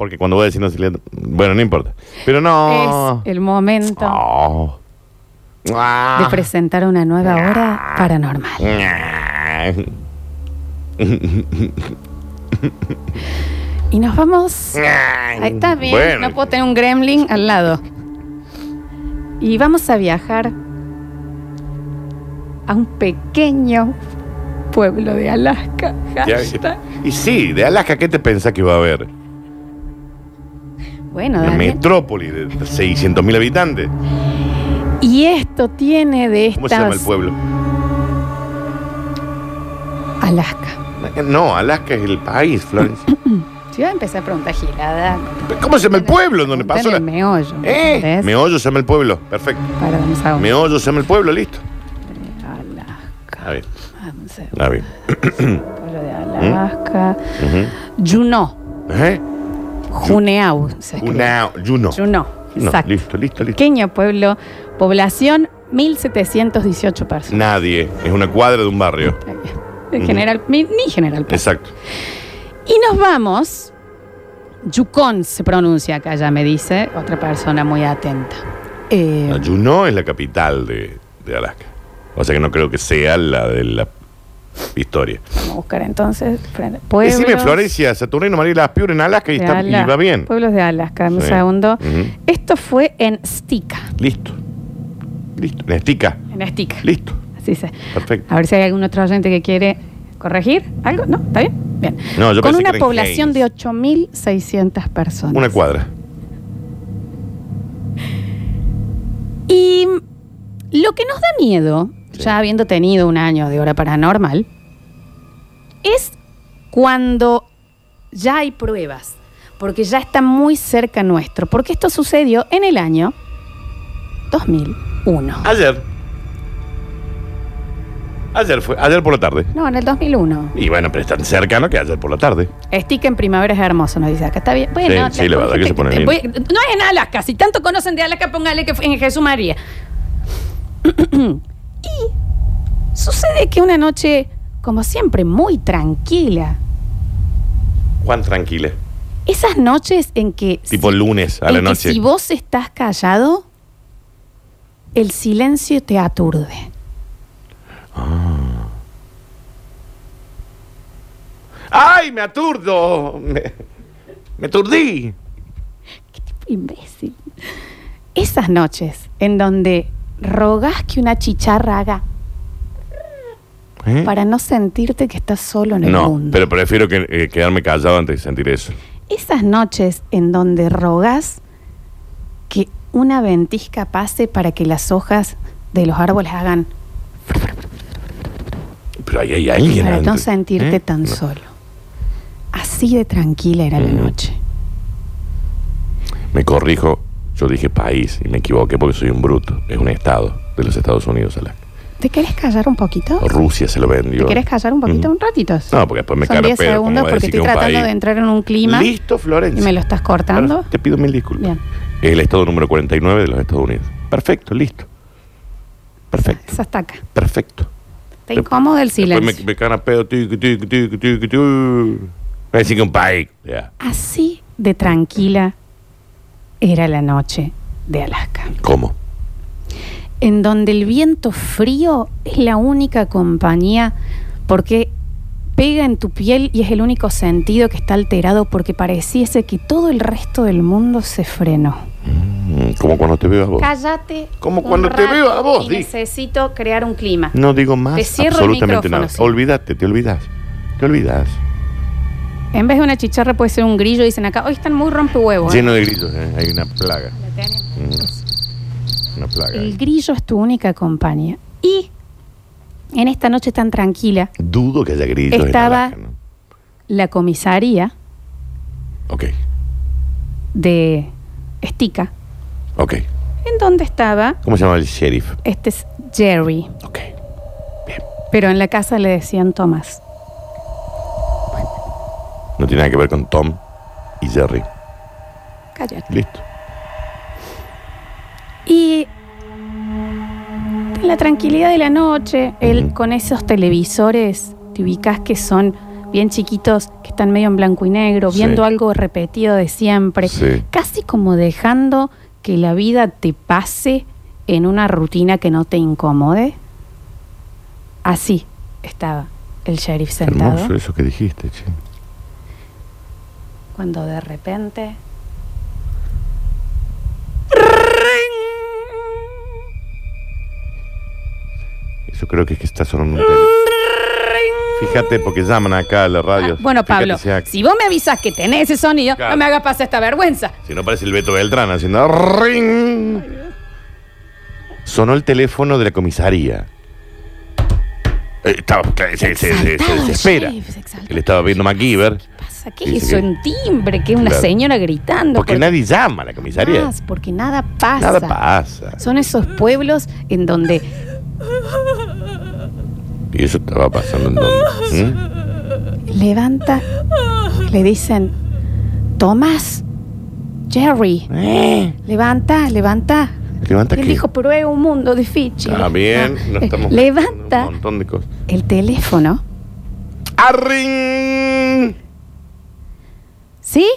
porque cuando voy a decir no se le- Bueno, no importa. Pero no. Es el momento Oh. Ah. de presentar una nueva hora paranormal. Y nos vamos. Ahí está bien. Bueno. No puedo tener un gremlin al lado. Y vamos a viajar a un pequeño pueblo de Alaska. Ya- Hashtag. Y sí, de Alaska, ¿qué te pensás que va a haber? Bueno, Una Daniel. metrópoli de 600.000 habitantes. Y esto tiene de estas. ¿Cómo se llama el pueblo? Alaska. No, Alaska es el país, Florencia. Si voy a empezar a preguntar gilada. ¿Cómo se llama el pueblo donde pasó en la... el meollo. ¿Eh? ¿entendés? Meollo se llama el pueblo. Perfecto. Para un segundo. Meollo se llama el pueblo, listo. Alaska. A ver, Vamos a ver. a ver. Pueblo de Alaska. Ujú. Juneau. ¿Eh? Juneau. se escribe. Juno. Juneau. No, Exacto. listo, listo, listo. Pequeño pueblo. Población 1718 personas. Nadie. Es una cuadra de un barrio. En general, ni, ni general. Paz. Exacto. Y nos vamos. Yukon se pronuncia acá, ya me dice otra persona muy atenta. Eh, Juneau es la capital de, de Alaska. O sea que no creo que sea la de la historia. vamos a buscar entonces. Pueblos Decime Florencia, Saturnino, María Las Piura en Alaska y, está, y va bien. Pueblos de Alaska, un Sí. segundo. Esto fue en Stika. Listo. Listo. En Estica. En Stika. Listo. Así se. Perfecto. A ver si hay algún otro oyente que quiere corregir algo. ¿No? ¿Está bien? Bien. No, yo Con que una población de Haynes. 8.600 personas. Una cuadra. Y lo que nos da miedo, Sí. ya habiendo tenido un año de hora paranormal, es cuando ya hay pruebas, porque ya está muy cerca nuestro, porque esto sucedió en el año 2001. Ayer. Ayer fue, ayer por la tarde. No, en el 2001. Y bueno, pero es tan cercano que ayer por la tarde. Estica en primavera es hermoso, nos dice acá. Está bien. Bueno, Sí, sí, la verdad que se pone lindo. voy- No es en Alaska. Si tanto conocen de Alaska, póngale que fue en Jesús María. y sucede que una noche, como siempre, muy tranquila. Juan, tranquila. Esas noches en que. Tipo si- lunes a en la que noche. si vos estás callado, el silencio te aturde. ¡Ay, me aturdo! Me, me aturdí. Imbécil. Esas noches en donde rogás que una chicharra haga ¿Eh? para no sentirte que estás solo en el No, mundo. pero prefiero que, eh, quedarme callado antes de sentir eso. Esas noches en donde rogás que una ventisca pase para que las hojas de los árboles hagan Pero ahí hay alguien para no sentirte ¿Eh? tan No. solo. Así de tranquila era la Mm. noche. Me corrijo, yo dije país y me equivoqué porque soy un bruto. Es un estado de los Estados Unidos. Alaska. ¿Te querés callar un poquito? Rusia se lo vendió. ¿Te querés callar un poquito? Mm. Un ratito. No, porque después me Son cara 10 pedo, ¿cómo segundos porque estoy tratando país? de entrar en un clima Listo, Florencia. y me lo estás cortando. Ahora Te pido mil disculpas. Bien. Es el estado número 49 de los Estados Unidos. Perfecto, listo. Perfecto, Esa está acá. perfecto. Está incómodo el Después silencio. me, me cagan a pedo. Tiqui, tiqui, tiqui, tiqui, tiqui. Va a decir que un país. Así de tranquila era la noche de Alaska. ¿Cómo? en donde el viento frío es la única compañía porque pega en tu piel y es el único sentido que está alterado porque pareciese que todo el resto del mundo se frenó. Mm, como cuando te veo a vos. Cállate. Como cuando te veo a vos, y necesito crear un clima. No digo más Te cierro el absolutamente micrófono, nada. sí. Olvídate, te olvidas. Te olvidas. En vez de una chicharra puede ser un grillo, dicen acá. Hoy están muy rompehuevos. ¿eh? Lleno de grillos. eh. Hay una plaga. La tenía. Mm, Una plaga. El ahí. grillo es tu única compañía. Y en esta noche tan tranquila, Dudo que haya grillos Estaba- en Alaska, ¿no? la comisaría Ok, de Estica, ok. en donde estaba ¿Cómo se llama el sheriff? Este es Jerry, Ok. Bien. pero en la casa le decían Thomas. No tiene nada que ver con Tom y Jerry. Cállate. Listo. Y en la tranquilidad de la noche, él Ujú. con esos televisores, te ubicas que son bien chiquitos que están medio en blanco y negro, Sí. viendo algo repetido de siempre, Sí. casi como dejando que la vida te pase en una rutina que no te incomode. Así estaba el sheriff sentado Hermoso eso que dijiste, che. Cuando de repente Eso creo que es que está sonando un teléfono. Fíjate, porque llaman acá a la radio. Ah, bueno, Fíjate Pablo, si, vos me avisas que tenés ese sonido, Claro. no me hagas pasar esta vergüenza. si no parece el Beto Beltrán haciendo ring. Sonó el teléfono de la comisaría. Eh, estaba, se, se- se- se Exaltado el desespera. sheriff, exaltado. Él estaba viendo MacGyver. ¿Qué pasa? ¿Qué Dice es eso que- en timbre? Que es una Claro. señora gritando. Porque nadie llama a la comisaría. Más, porque nada pasa. Nada pasa. Son esos pueblos en donde Y eso estaba pasando en donde. ¿Mm? levanta, le dicen, Tomás, Jerry, ¿Eh? levanta, levanta. Levanta Y él dijo, pero es un mundo difícil. Está bien, Ah, no eh, estamos Levanta un montón de cosas. el teléfono. ¡Arring! ¿Sí?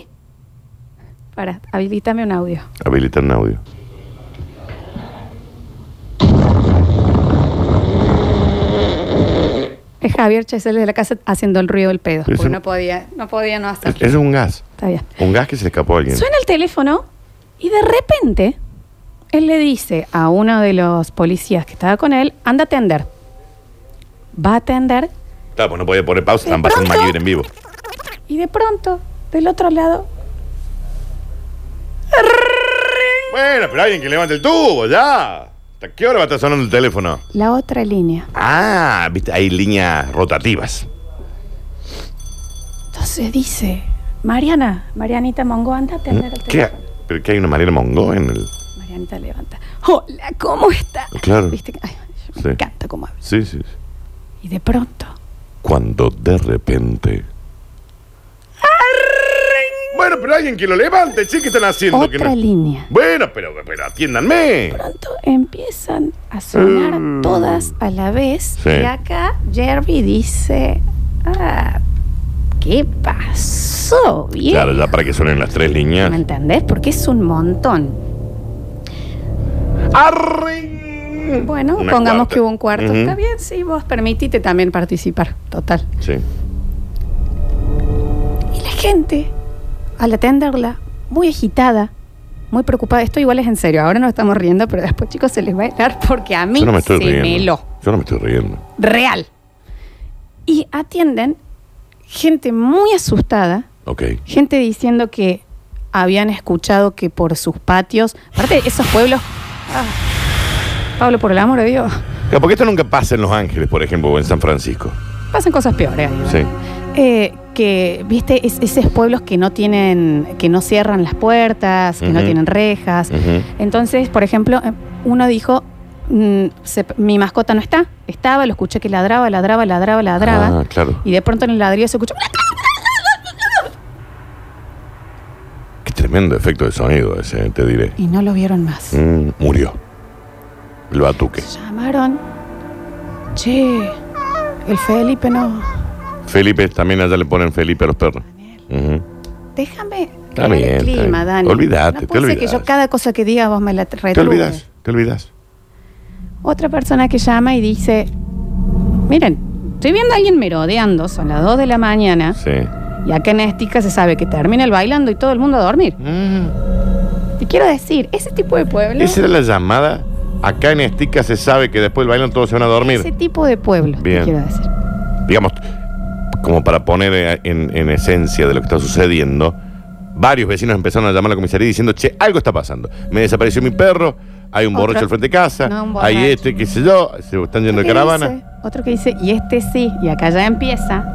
Para, habilítame un audio. Habilita un audio. Es Javier Chesel de la casa haciendo el ruido del pedo. Porque no podía, no podía no Es, es un gas. Está bien. Un gas que se le escapó a alguien. Suena el teléfono y de repente él le dice a uno de los policías que estaba con él, anda a atender. Va a atender Claro, pues no podía poner pausa, están pasando en vivo. y de pronto, del otro lado, Bueno, pero alguien que levante el tubo, ya. ¿Hasta qué hora va a estar sonando el teléfono? la otra línea. Ah, viste, hay líneas rotativas. Entonces dice, Mariana, Marianita Mongo, anda a atender el ¿Qué? teléfono. ¿Pero que hay una Mariela Mongo en el...? Marianita levanta. Hola, ¿cómo está? Claro. ¿Viste? Ay, me Sí. encanta cómo habla. Sí, sí. sí. Y de pronto, Cuando de repente... Bueno, pero alguien que lo levante, che, ¿qué están haciendo? Que otra no- línea. Bueno, pero, pero atiéndanme. pronto empiezan a sonar Mm. todas a la vez. Sí. Y acá Jerry dice: Ah, ¿qué pasó? Bien. Claro, ya para que suenen las tres líneas. ¿Me entendés? Porque es un montón. ¡Arring! Bueno, Una pongamos cuarta. que hubo un cuarto. Ujú. Está bien, sí, vos permitite también participar. Total. Sí. Y la gente, al atenderla, muy agitada, muy preocupada. Esto igual es en serio. Ahora nos estamos riendo, pero después, chicos, se les va a helar porque a mí Yo no me estoy se riendo. me heló. Yo no me estoy riendo. real. Y atienden gente muy asustada, Ok. gente diciendo que habían escuchado que por sus patios, aparte de esos pueblos, ah, Pablo, por el amor de Dios, Claro, porque esto nunca pasa en Los Ángeles, por ejemplo, o en San Francisco. pasan cosas peores. ahí. Sí. Eh, que, viste, es- esos pueblos que no tienen, que no cierran las puertas, que no tienen rejas. Entonces, por ejemplo, eh, uno dijo, mm, se- mi mascota no está, estaba, lo escuché que ladraba, ladraba, ladraba, ladraba. Ah, claro. Y de pronto en el ladrillo se escucha. Qué tremendo efecto de sonido ese, te diré. Y no lo vieron más. Mm, murió. El batuque. Llamaron. Che, el Felipe no. Felipe, también allá le ponen Felipe a los perros. Ujú. Déjame Está bien, el está clima, bien. Dani. Olvídate, no te ser que yo cada cosa que diga vos me la Te olvidas, te olvidas. Otra persona que llama y dice, miren, estoy viendo a alguien merodeando, son las 2 de la mañana, Sí. y acá en Estica se sabe que termina el bailando y todo el mundo a dormir. Mm. Te quiero decir, ese tipo de pueblo, Esa era la llamada. Acá en Estica se sabe que después del baile todos se van a dormir. ese tipo de pueblo, te Bien. quiero decir. digamos, como para poner en, en esencia de lo que está sucediendo, varios vecinos empezaron a llamar a la comisaría diciendo, che, algo está pasando. Me desapareció mi perro, hay un Otro- borracho al frente de casa, No, un hay este, qué sé yo, se están yendo de caravana. dice- otro que dice, y este sí, y acá ya empieza.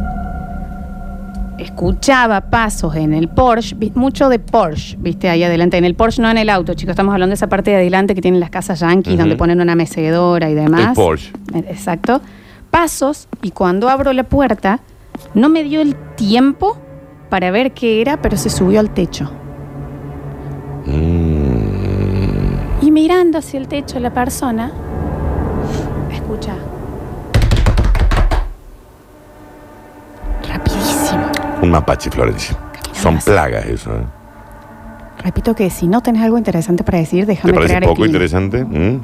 Escuchaba pasos en el Porsche, vi- mucho de Porsche, viste, ahí adelante. En el Porsche, no en el auto, chicos, estamos hablando de esa parte de adelante que tienen las casas yankees, Ujú. donde ponen una mecedora y demás. El Porsche. Eh, Exacto. Pasos, y cuando abro la puerta, no me dio el tiempo para ver qué era, pero se subió al techo. Mm, Y mirando hacia el techo la persona, escucha. Rapidísimo. Un mapache, Florencia. Son plagas eso. ¿eh? Repito que si no tenés algo interesante para decir, ¿Te déjame parece crear poco interesante? ¿Mm?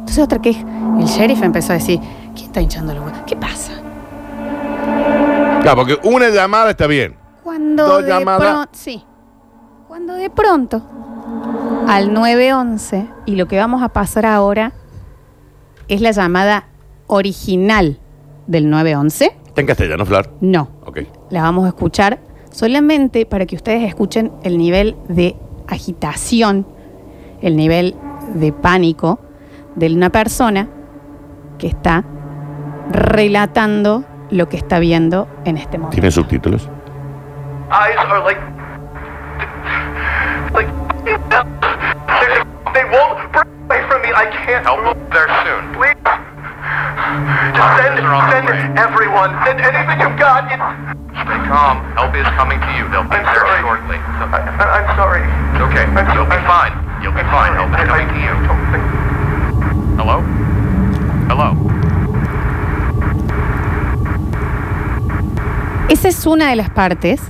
Entonces otra que el sheriff empezó a decir, ¿quién está hinchando los huevos? ¿Qué pasa? Claro, porque una llamada está bien. Cuando Dos de llamadas. pronto, sí. Cuando de pronto al 911 y lo que vamos a pasar ahora es la llamada original del 911. ¿Está en castellano, Flor? No, Ok. la vamos a escuchar solamente para que ustedes escuchen el nivel de agitación, el nivel de pánico de una persona que está relatando lo que está viendo en este momento. ¿Tiene subtítulos? eyes are like like they won't break away from me. I can't help them there soon. Please. Just send send everyone. Send anything you've got. It's... Stay calm. Help is coming to you. They'll be I'm there sorry. shortly. I, I- I'm sorry. It's okay. I'm You'll be I'm- fine. You'll be I'm fine. sorry. Help is I- coming I to you. Hello? Hello? Esa es una de las partes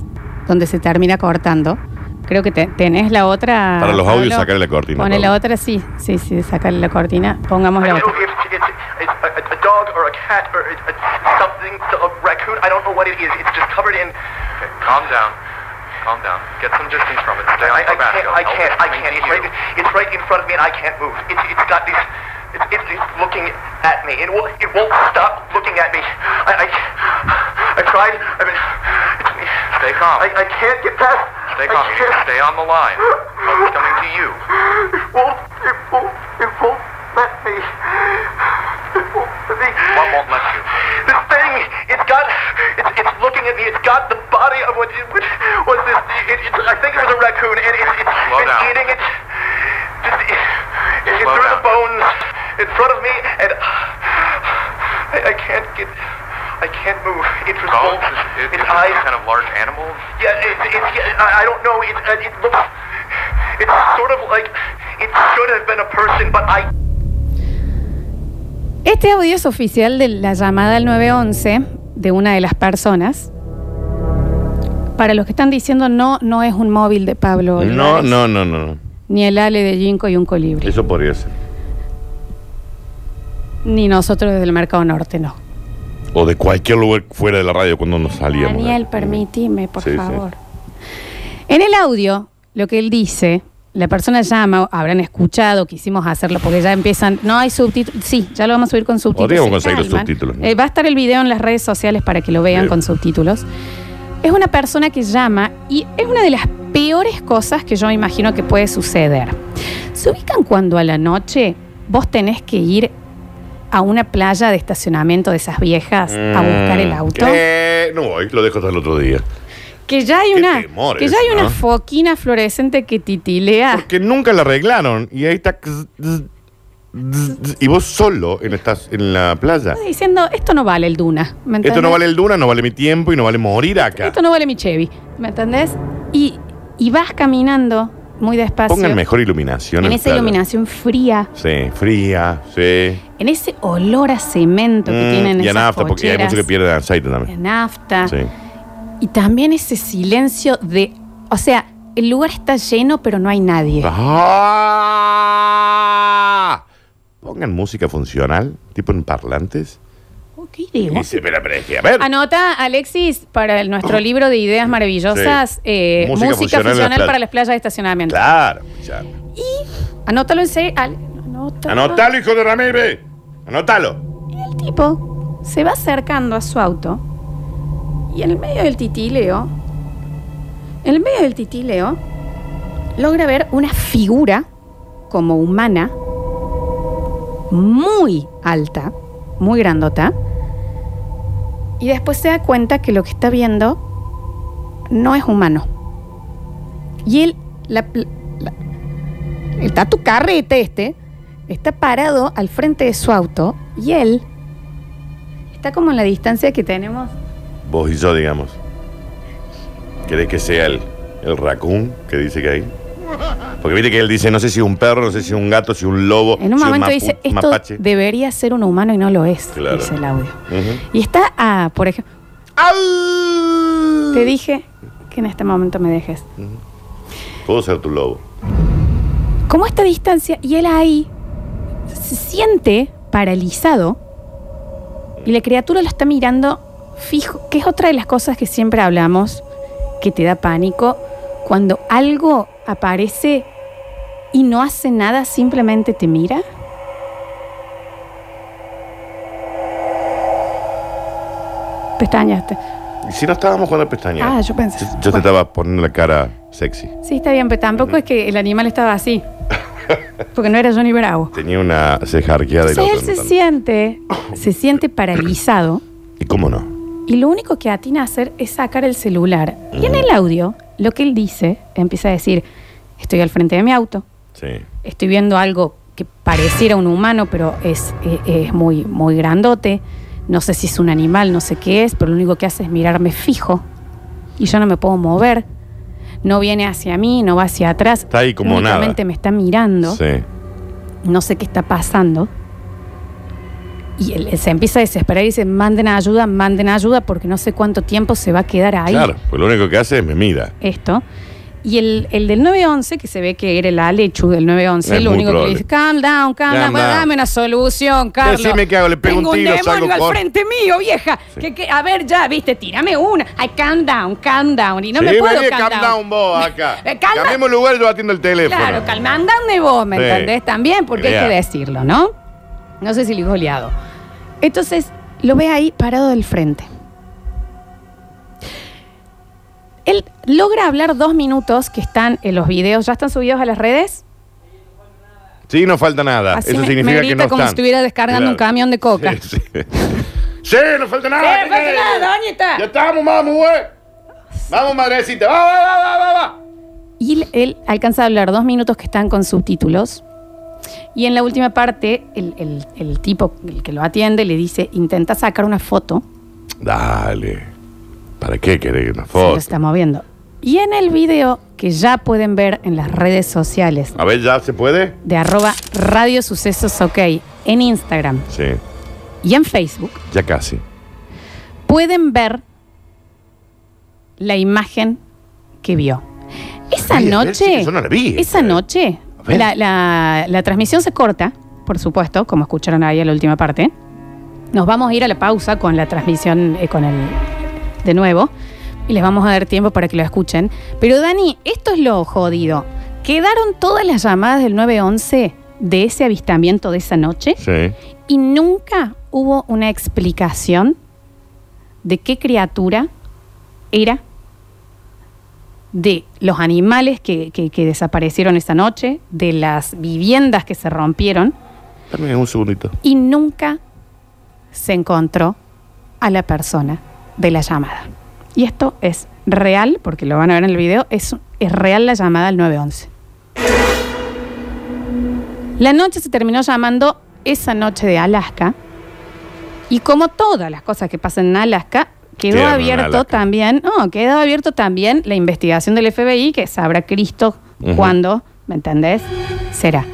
donde se termina cortando. Creo que te- tenés la otra. Para los audios, sacarle la cortina, Pone Pablo. la otra, sí, sí, sí, sacarle la cortina. Pongamos I la don't otra. know if it's, it's a, a, a dog or a cat or it's a, something, a raccoon. I don't know what it is. It's just covered in. Okay, calm down. Calm down. Get some distance from it. Stay on I, I Tabasco. can't. I can't. I coming can't. to It's you. right. It's right in front of me, and I can't move. It's, it's got these. It's, it's, it's looking at me. It won't. It won't stop looking at me. I. I, I tried. I mean, it's. Stay calm. I, I can't get past. Stay calm. You. Stay on the line. Is coming to you. It won't. It won't. It won't let me. It won't let me. What won't let you? In front of me, and I, I can't get, I can't move. It was both. Is, is, its is it eyes. some kind of large animal? Yeah, it, it's, yeah, I, I don't know. It, uh, it looks, it's sort of like it should have been a person, but I. Este audio es oficial de la llamada al 911 de una de las personas. Para los que están diciendo no, no es un móvil de Pablo. No, Olivares, no, no, no. no. Ni el Ale de Ginkgo y un colibri. Eso podría ser. Ni nosotros desde el Mercado Norte, no. O de cualquier lugar fuera de la radio cuando nos salíamos. Daniel, permitime, por Sí, sí. favor. En el audio, lo que él dice, la persona llama, habrán escuchado, quisimos hacerlo porque ya empiezan, no hay subtítulos, sí, ya lo vamos a subir con subtítulos. Podríamos se conseguir los subtítulos, ¿no? Eh, va a estar el video en las redes sociales para que lo vean con subtítulos. Es una persona que llama y es una de las peores cosas que yo me imagino que puede suceder. ¿Se ubican cuando a la noche vos tenés que ir a una playa de estacionamiento de esas viejas a buscar el Mm, auto? ¿qué? No voy, lo dejo hasta el otro día. Que ya hay Qué una, que ya hay una foquina fluorescente que titilea. Porque nunca la arreglaron. Y ahí está. Y vos solo en, estás en la playa. Diciendo, esto no vale el Duna. ¿me Esto no vale el Duna, no vale mi tiempo y no vale morir acá. Esto no vale mi Chevy. ¿Me entendés? Y, y vas caminando muy despacio. Pongan mejor iluminación. en esa playa. iluminación fría, Sí, fría, sí. en ese olor a cemento que Mm, tienen y a esas nafta, porque hay cocheras, mucho que pierde aceite también. de nafta. Sí. Y también ese silencio de. O sea, el lugar está lleno, pero no hay nadie. ¡Ah! Pongan música funcional, tipo en parlantes. ¿Qué idea? dice, es que, a ver. Anota, Alexis, para el- nuestro libro de ideas maravillosas, eh, Música música, funcional en funcional, las playas. para las playas de estacionamiento. Claro, ya. Anótalo en serio. Al- anótalo. Anótalo, hijo de Ramírez. Anótalo. Y el tipo se va acercando a su auto y en el medio del titileo, en el medio del titileo, logra ver una figura como humana muy alta, muy grandota, y después se da cuenta que lo que está viendo no es humano. Y él, la, la- el tatu carrete este, está parado al frente de su auto y él está como en la distancia que tenemos. Vos y yo, digamos. ¿Querés que sea el, el raccoon que dice que hay? Porque viste que él dice, no sé si un perro, no sé si un gato, si un lobo, En un si momento dice, esto mapache. debería ser un humano y no lo es, Claro. dice el audio. Y está, ah, por ejemplo, ¡Au! Te dije que en este momento me dejes. Puedo ser tu lobo. Como esta distancia, y él ahí se siente paralizado y la criatura lo está mirando fijo, que es otra de las cosas que siempre hablamos, que te da pánico, cuando algo aparece y no hace nada, simplemente te mira. Pestañaste. ¿Y si no estábamos jugando a pestañas? Ah, yo pensé. Yo, yo te estaba poniendo la cara sexy. Sí, está bien, pero tampoco es que el animal estaba así. Porque no era Johnny Bravo. Tenía una ceja arqueada y la Entonces él otra se no. siente, se siente paralizado ¿Y cómo no? y lo único que atina a hacer es sacar el celular. Y en el audio, lo que él dice, empieza a decir, estoy al frente de mi auto, Sí. estoy viendo algo que pareciera un humano, pero es, eh, es muy, muy grandote. No sé si es un animal, no sé qué es, pero lo único que hace es mirarme fijo. Y yo no me puedo mover. No viene hacia mí, no va hacia atrás. Está ahí como nada. Me está mirando. Sí. No sé qué está pasando. Y él, se empieza a desesperar y dice, manden ayuda, manden ayuda, porque no sé cuánto tiempo se va a quedar ahí Claro, pues lo único que hace es me mira. esto. Y el, el del 911, que se ve que era el Alechu del 911, Es lo muy único que le probable. dice, calm down, calm, Calm down, bueno, down. dame una solución, Carlos. Decime qué hago, le pego un Tengo tiro, demonio salgo al frente mío, vieja. Sí. Que, que- a ver, ya, viste, tírame una. Ay, calm down, calm down. Y no me puedo calm, calm down vos acá. Eh, calma- Cambiemos lugar, yo atiendo el teléfono. Claro, calman down de vos, ¿me Sí. entendés? También, porque hay que decirlo, ¿no? No sé si lo dijo liado. Entonces, lo ve ahí parado del frente. Él logra hablar dos minutos que están en los videos, ¿ya están subidos a las redes? Sí, no falta nada. Así Eso me- significa me que no como están. si estuviera descargando un camión de coca. Sí, sí. Sí, no falta nada. Sí, no falta ¿qué nada, doñita. Ya estamos, vamos, güey. Vamos, madrecita. Va, va, va, va, va, va. Y él, él alcanza a hablar dos minutos que están con subtítulos. Y en la última parte, el, el- el tipo, el que lo atiende, le dice, intenta sacar una foto. Dale. ¿Para qué querés una Se foto? lo está moviendo. Y en el video que ya pueden ver en las redes sociales A ver, ¿ya se puede? de arroba Radio Sucesos OK en Instagram Sí, y en Facebook, ya casi. pueden ver la imagen que vio. Esa ver, noche, sí, yo no la vi. esa noche, A ver. La, la- la transmisión se corta, por supuesto, como escucharon ahí en la última parte. Nos vamos a ir a la pausa con la transmisión eh, con el de nuevo y les vamos a dar tiempo para que lo escuchen. Pero Dani, esto es lo jodido. Quedaron todas las llamadas del 911 de ese avistamiento de esa noche Sí. y nunca hubo una explicación de qué criatura era, de los animales que, que- que desaparecieron esa noche, de las viviendas que se rompieron, Dame un segundito. y nunca se encontró a la persona de la llamada. Y esto es real, porque lo van a ver en el video, es, es real la llamada al 911. La noche se terminó llamando esa noche de Alaska. Y como todas las cosas que pasan en Alaska, quedó abierto también, no, quedó abierto también la investigación del FBI, que sabrá Cristo cuándo, ¿me entendés? Será.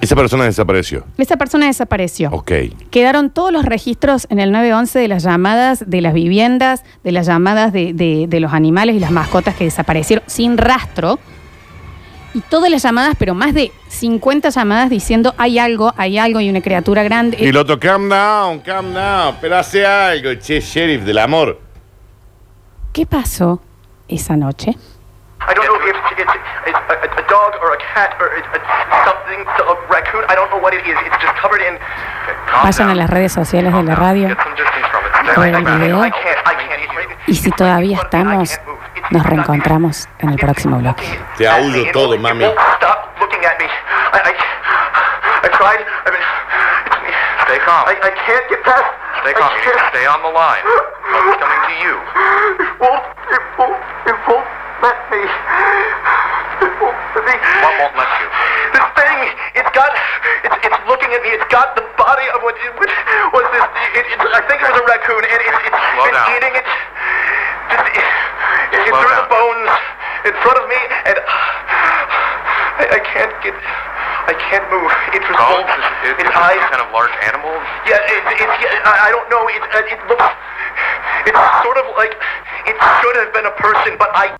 Esa persona desapareció. Esa persona desapareció. Ok. Quedaron todos los registros en el 911 de las llamadas de las viviendas, de las llamadas de, de- de los animales y las mascotas que desaparecieron sin rastro. Y todas las llamadas, pero más de 50 llamadas diciendo hay algo, hay algo y una criatura grande. Y el otro, calm down, calm down. Pero hace algo, che, sheriff del amor. ¿Qué pasó esa noche? I don't know if a, a, a dog or a cat or a, a something, a raccoon. I don't know what it is. It's just covered in. Vayan a las redes sociales de la radio. Ver el video. I can't. I can't. It's- Y si todavía estamos, nos reencontramos en el próximo bloque. Te aúllo todo, mami. It won't stop looking at me. I, I, I tried. I mean, it's me. Stay calm. I, I can't get past. Stay I calm. You need to can't. stay on the line. It's coming to you. It won't. It won't. It won't let me. Won't me. What won't let you? This thing, it's got, it's, it's looking at me. It's got the body of what, what was this? It, it, I think it was a raccoon, and it, it's Slow been down. eating it. Just, it, it, Slow through down. the bones in front of me, and I, I can't get, I can't move. It was Bones? Is, is, its is eyes. kind of large animal? Yeah, it, it's, yeah, I, I don't know. It, uh, it looks, it's sort of like, It should have been a person, but I